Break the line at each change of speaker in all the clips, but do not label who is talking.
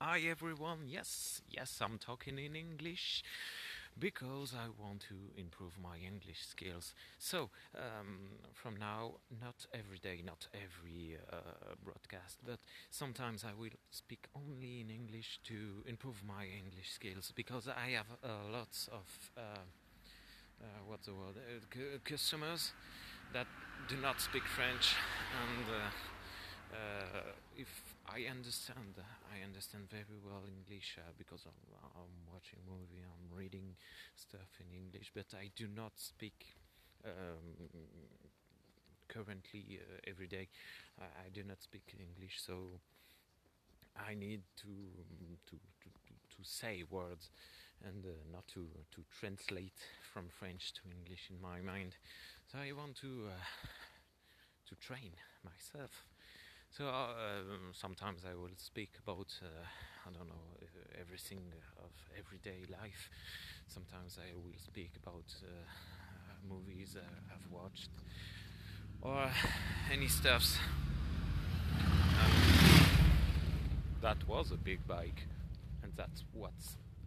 Hi everyone, yes, yes, I'm talking in English because I want to improve my English skills. So, um, from now, not every day, not every uh, broadcast, but sometimes I will speak only in English to improve my English skills because I have uh, lots of uh, uh, what's the word uh, cu- customers that do not speak French and uh, if I understand, I understand very well English uh, because I'm, I'm watching movie, I'm reading stuff in English, but I do not speak um, currently uh, every day. I, I do not speak English, so I need to to to, to, to say words and uh, not to to translate from French to English in my mind. So I want to uh, to train myself. So uh, sometimes I will speak about uh, I don't know uh, everything of everyday life. Sometimes I will speak about uh, movies I've watched or any stuffs. Um, that was a big bike, and that's what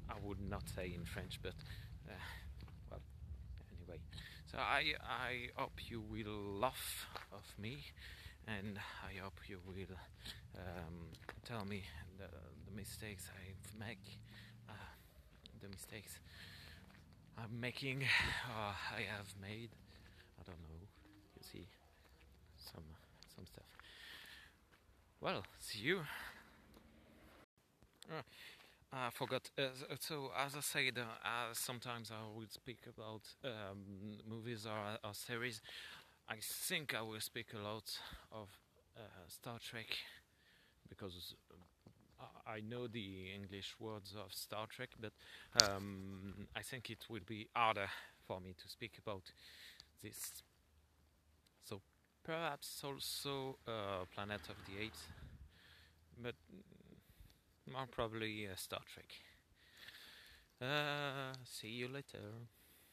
I would not say in French, but uh, well, anyway. So I I hope you will laugh of me, and I hope you will um, tell me the, the mistakes I make, uh, the mistakes I'm making, or I have made. I don't know. You see, some some stuff. Well, see you. Uh, I forgot. Uh, so, as I said, uh, uh, sometimes I will speak about um, movies or, or series. I think I will speak a lot of uh, Star Trek because I I know the English words of Star Trek, but um, I think it will be harder for me to speak about this. So, perhaps also uh, Planet of the Apes, but more probably uh, Star Trek. Uh, see you later.